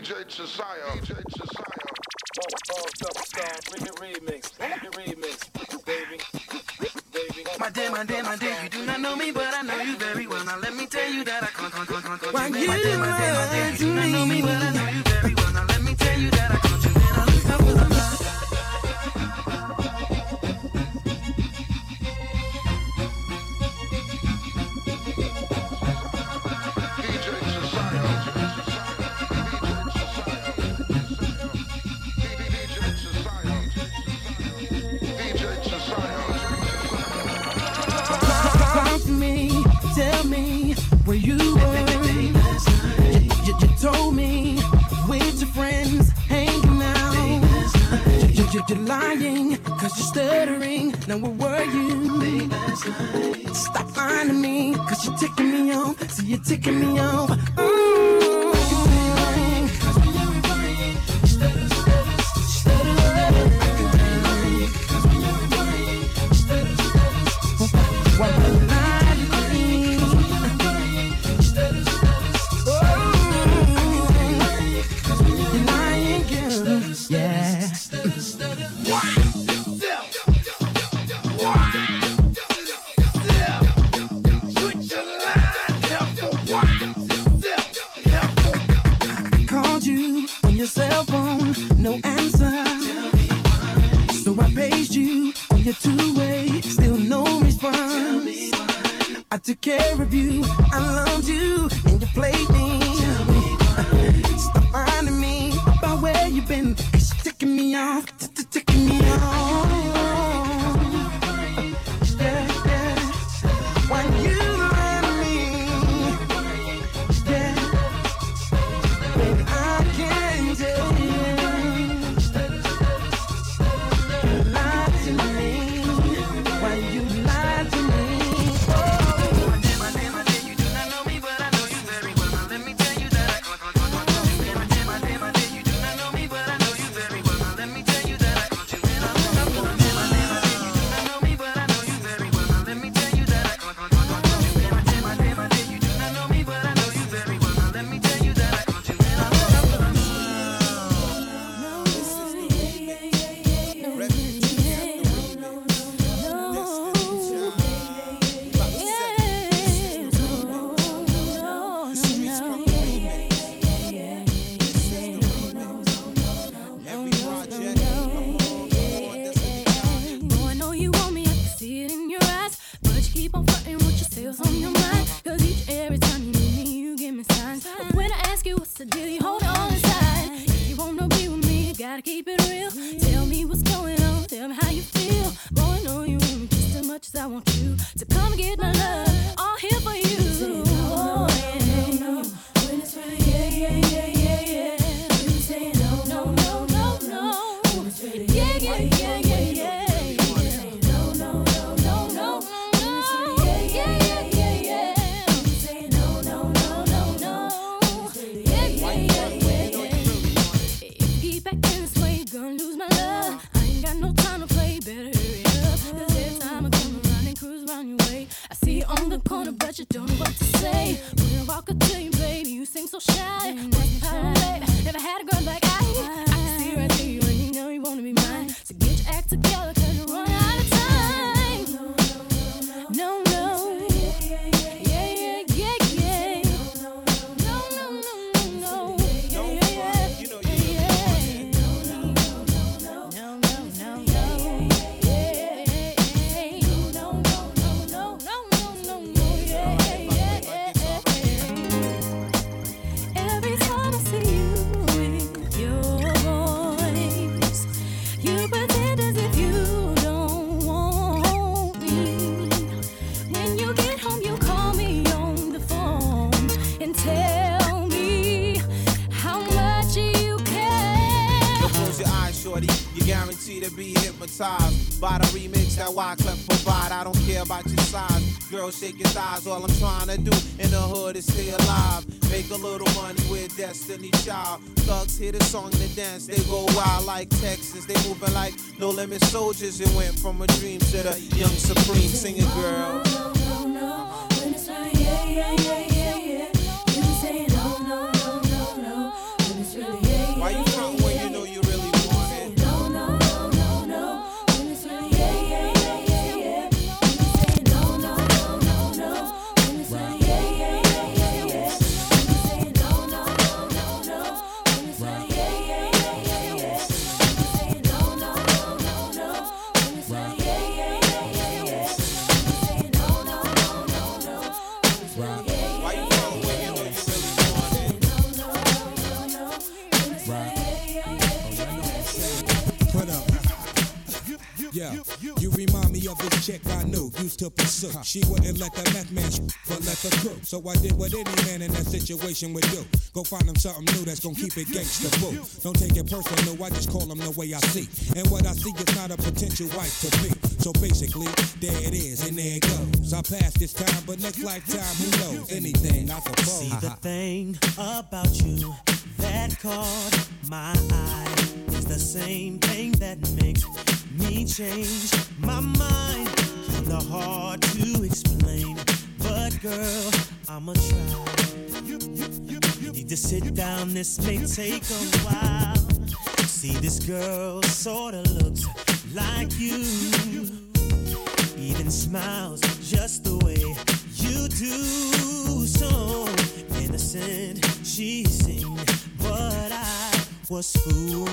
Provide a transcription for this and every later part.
DJ Jesaya. DJ Jesaya. My day, my day, my day, you do not know me, but I know you very well. Now let me tell you that I can't, can't, can't, can't. My day, my day, my day, you do not know me, but I know you very well. Now let me tell you that I If you're lying, cause you're stuttering, now where were you? Stop finding me, cause you're ticking me off, see so you're ticking me off. Uh, size. The remix that Wyclef provide. I don't care about your size. Girl, shake your thighs. All I'm trying to do in the hood is stay alive. Make a little money with destiny child. Thugs hear the song to dance. They go wild like Texas. They moving like no limit soldiers. It went from a dream to the young supreme singer girl. No, no, no, no. When it's like, yeah, yeah, yeah. Chick I knew used to pursue. She wouldn't let the meth man sh- but let the crew. So I did what any man in that situation would do. Go find him something new that's gonna keep it gangsta boo. Don't take it personal, I just call him the way I see. And what I see is not a potential wife to be. So basically, there it is, and there it goes. I passed this time, but next lifetime, who knows? Anything, I suppose. See the thing about you that caught my eye is the same thing that makes change my mind. Hard to explain, but girl, I'ma try. Need to sit down, this may take a while. See, this girl sorta looks like you even smiles just the way you do. So innocent she seemed, but I was fooled.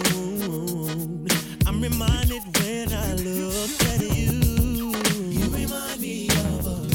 Reminded when I look at you. You remind me of a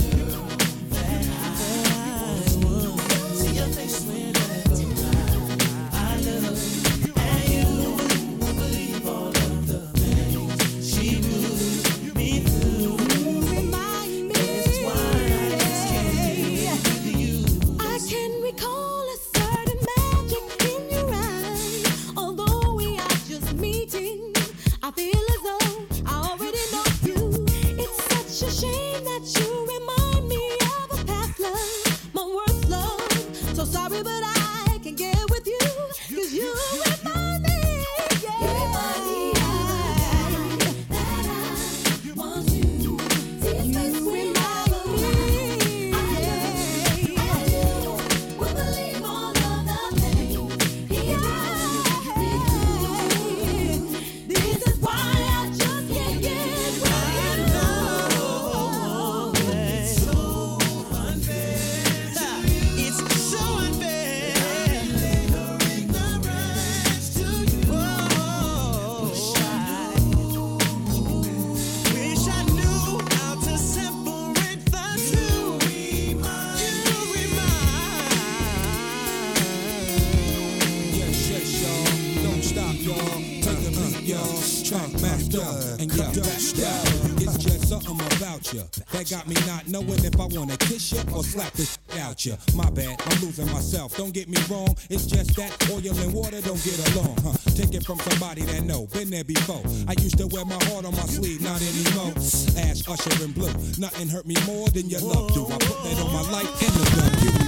that got me not knowing if I wanna kiss you or slap this out you. My bad, I'm losing myself. Don't get me wrong. It's just that oil and water don't get along, huh? Take it from somebody that know, been there before. I used to wear my heart on my sleeve, not anymore. Ash, Usher, and Blue. Nothing hurt me more than your love do. I put that on my life and the gun.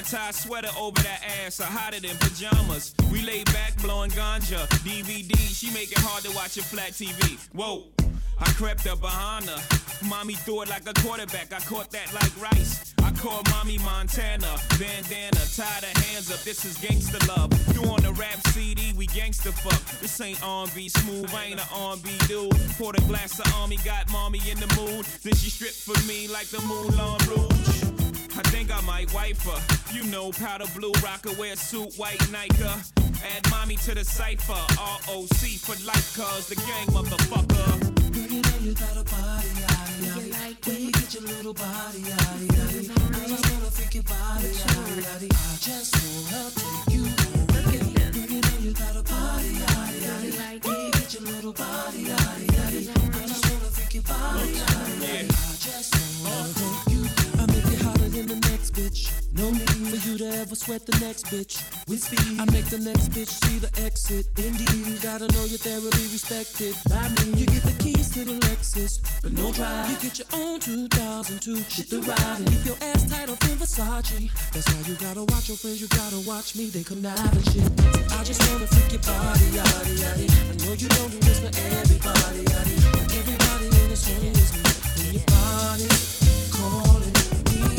You can't tie a sweater over that ass or hotter than pajamas. We lay back blowing ganja. DVD, she make it hard to watch a flat TV. Whoa. I crept up behind her. Mommy threw it like a quarterback. I caught that like rice. I called mommy Montana. Bandana, tie the hands up. This is gangster love. You on the rap CD, we gangster fuck. This ain't R&B smooth. I ain't a R&B dude. Poured a glass of army, got mommy in the mood. Then she stripped for me like the Moulin Rouge. I think I might wife her. You know, powder blue rocker, wear suit, white Nike. Add mommy to the cipher. ROC for life, cuz the gang motherfucker. When you know you got a body, like me, get your little body. I make it hotter than the next bitch. No need for you to ever sweat the next bitch. With speed, I make the next bitch see the exit. Indeed, you gotta know you're thoroughly respected by me. You get the keys to the Lexus, but no drive. You get your own 2002. Shit the ride and keep your ass tight up in Versace. That's how you gotta watch your friends. You gotta watch me. They connive and shit. I just wanna freak your body, yaddy, yaddy. I know you don't do this for everybody, yaddy. Everybody in this room is me. When your body calling me,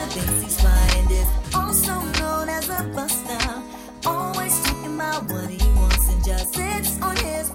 that thinks he's flying is also known as a buster. Always talking about what he wants and just sits on his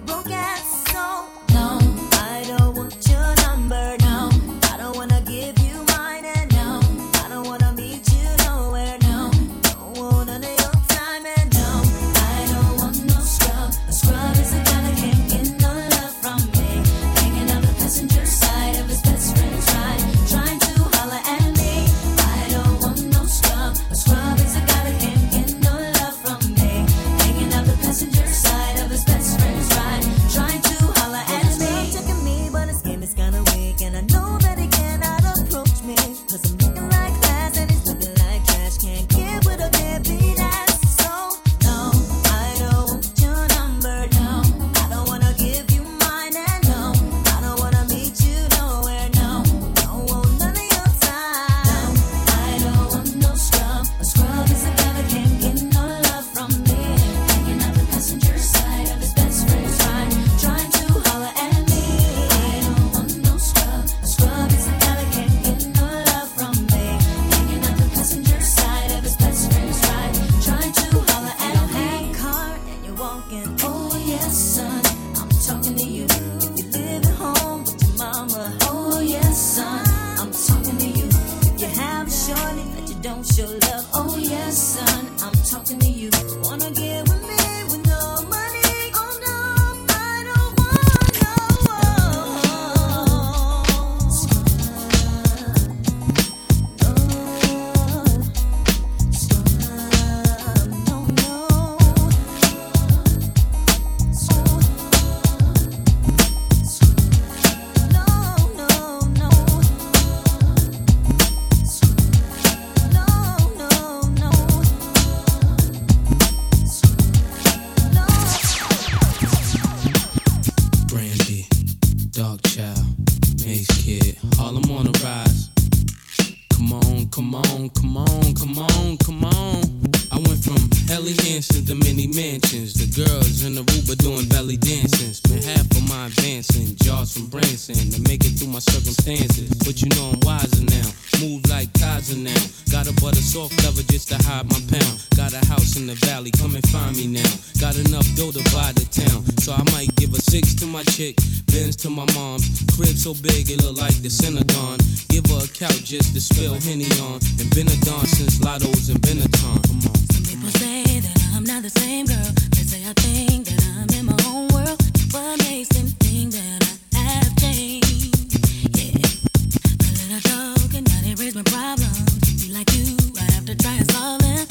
Come on, come on, come on, come on, come on. I went from Ellie Hansen to mini mansions. The girls in the Aruba doing belly dancing. Spent half of my advancing, jaws from Branson to make it through my circumstances. But you know I'm wiser now, move like Kaiser now. Got a butter soft cover just to hide my pound. Got a house in the valley, come and find me now. Got enough dough to buy the town, so I might give a six to my chick, Benz to my mom. Crib so big it look like the Synagogue. Give her a couch just to spill Henny on. And been a don since Lotto's and Benetton. Come on. Some people say that I'm not the same girl. They say I think that I'm in my own world. What makes them think that I have changed? Yeah. A little joke and not erase my problems. Be like you, I have to try and solve them.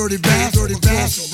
dirty bath, dirty bath.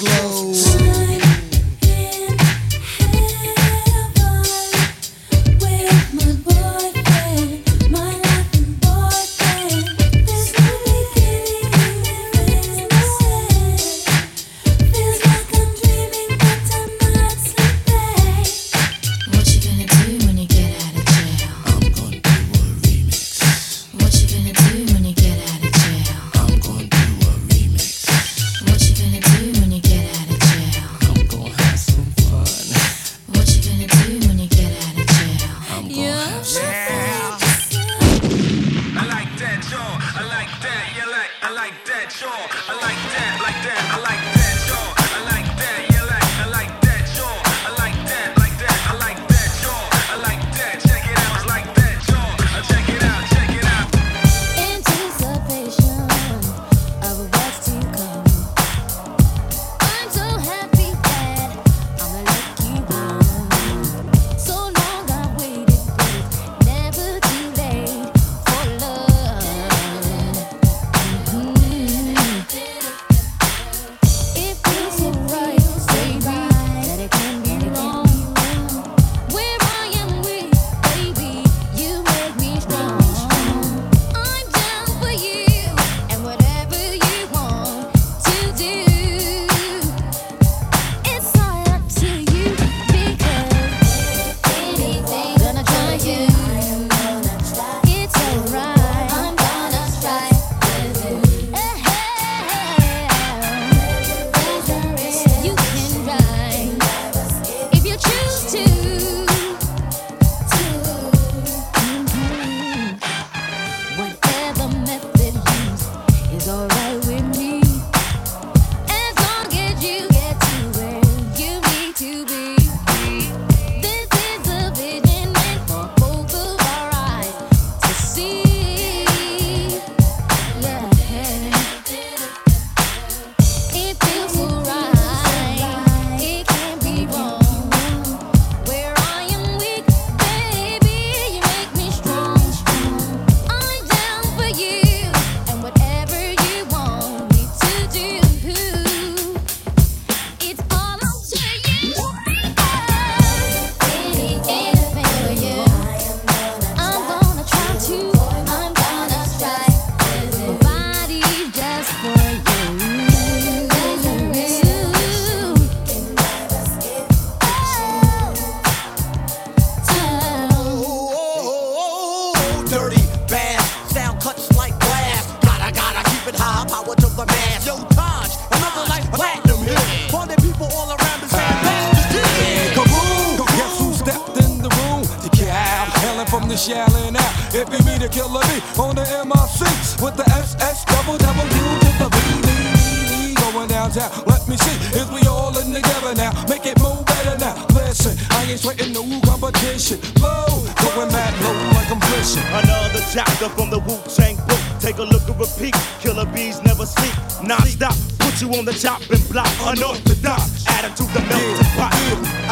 listen, blow. Going mad low like I'm pushing Another chapter from the Wu Tang book. Take a look and repeat. Killer bees never sleep. Non stop. Put you on the chopping block. Unorthodox. Attitude that melts yeah, pot.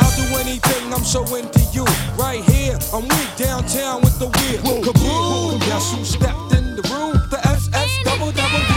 I'll do anything I'm showing to you. Right here, I'm weak downtown with the wheel. Kaboom! Guess who stepped in the room? The SS double double.